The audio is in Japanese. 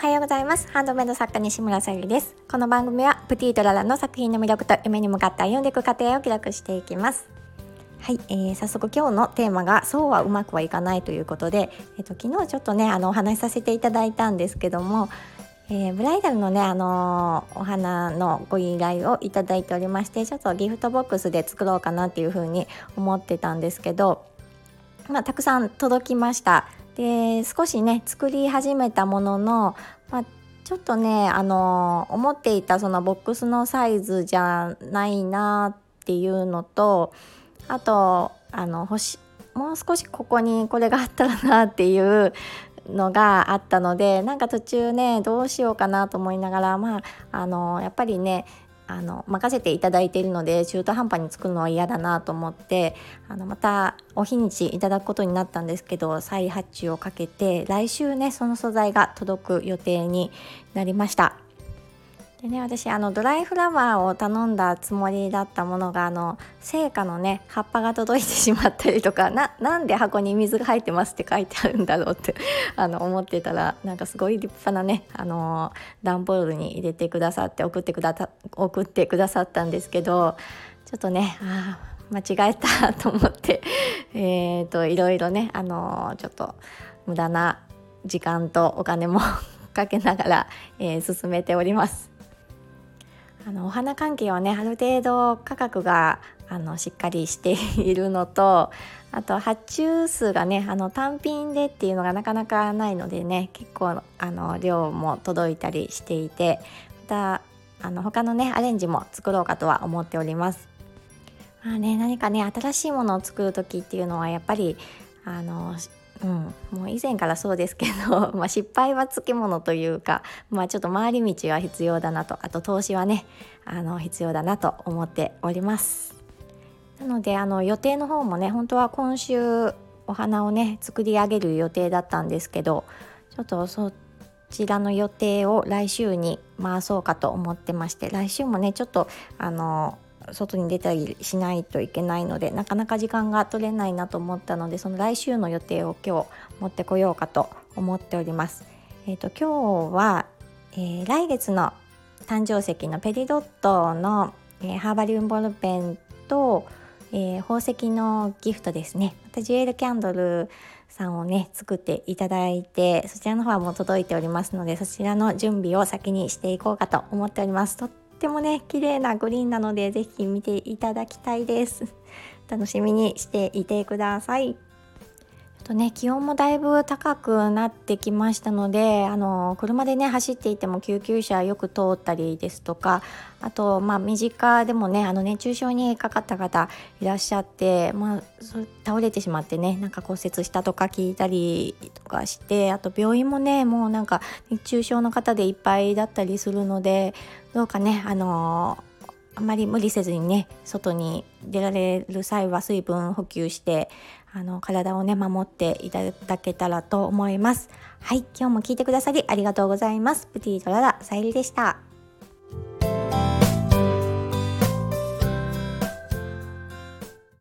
はようございます。ハンドメイド作家西村さゆりです。この番組はプティートララの作品の魅力と夢に向かって歩んでいく過程を記録していきます。はい、えー、早速今日のテーマがそうはうまくはいかないということで、えっ、ー、と昨日ちょっとねあのお話しさせていただいたんですけども、えー、ブライダルのねあのー、お花のご依頼をいただいておりましてちょっとギフトボックスで作ろうかなっていうふうに思ってたんですけどまあ、たくさん届きました。で少しね作り始めたものの、まあ、ちょっとねあの思っていたそのボックスのサイズじゃないなっていうのとあとあの欲しもう少しここにこれがあったらなっていうのがあったのでなんか途中ねどうしようかなと思いながらまああのやっぱりねあの任せていただいているので中途半端に作るのは嫌だなと思ってあのまたお日にちいただくことになったんですけど再発注をかけて来週ねその素材が届く予定になりました。でね私あのドライフラワーを頼んだつもりだったものがあの成果のね葉っぱが届いてしまったりとかななんで箱に水が入ってますって書いてあるんだろうって あの思ってたらなんかすごい立派なねあの段ボールに入れてくださって送ってくださ送ってくださったんですけどちょっとねあ間違えたと思って えーといろいろねあのちょっと無駄な時間とお金も かけながら、えー、進めております。あのお花関係はねある程度価格があのしっかりしているのとあと発注数がねあの単品でっていうのがなかなかないのでね結構あの量も届いたりしていてまたあの他のねアレンジも作ろうかとは思っております。まあね、何かね新しいものを作る時っていうのはやっぱりあのうん、もう以前からそうですけど、まあ、失敗はつきものというか、まあ、ちょっと回り道は必要だなとあと投資はねあの必要だなと思っております。なのであの予定の方もね本当は今週お花をね作り上げる予定だったんですけどちょっとそちらの予定を来週に回そうかと思ってまして来週もねちょっとあの外に出たりしないといけないのでなかなか時間が取れないなと思ったのでその来週の予定を今日持ってこようかと思っております。えーと、今日は、えー、来月の誕生石のペリドットの、えー、ハーバリウムボールペンと、えー、宝石のギフトですねまたジュエルキャンドルさんをね作っていただいてそちらの方はもう届いておりますのでそちらの準備を先にしていこうかと思っておりますとってもね綺麗なグリーンなので是非見ていただきたいです。楽しみにしていてください。とね気温もだいぶ高くなってきましたのであの車でね走っていても救急車よく通ったりですとかあとまあ身近でもねあの熱中症にかかった方いらっしゃって、まあ、倒れてしまってねなんか骨折したとか聞いたりとかしてあと病院もねもうなんか熱中症の方でいっぱいだったりするのでどうかねあのあまり無理せずにね外に出られる際は水分補給してあの体をね守っていただけたらと思います。はい今日も聞いてくださりありがとうございます。プティートララさゆりでした。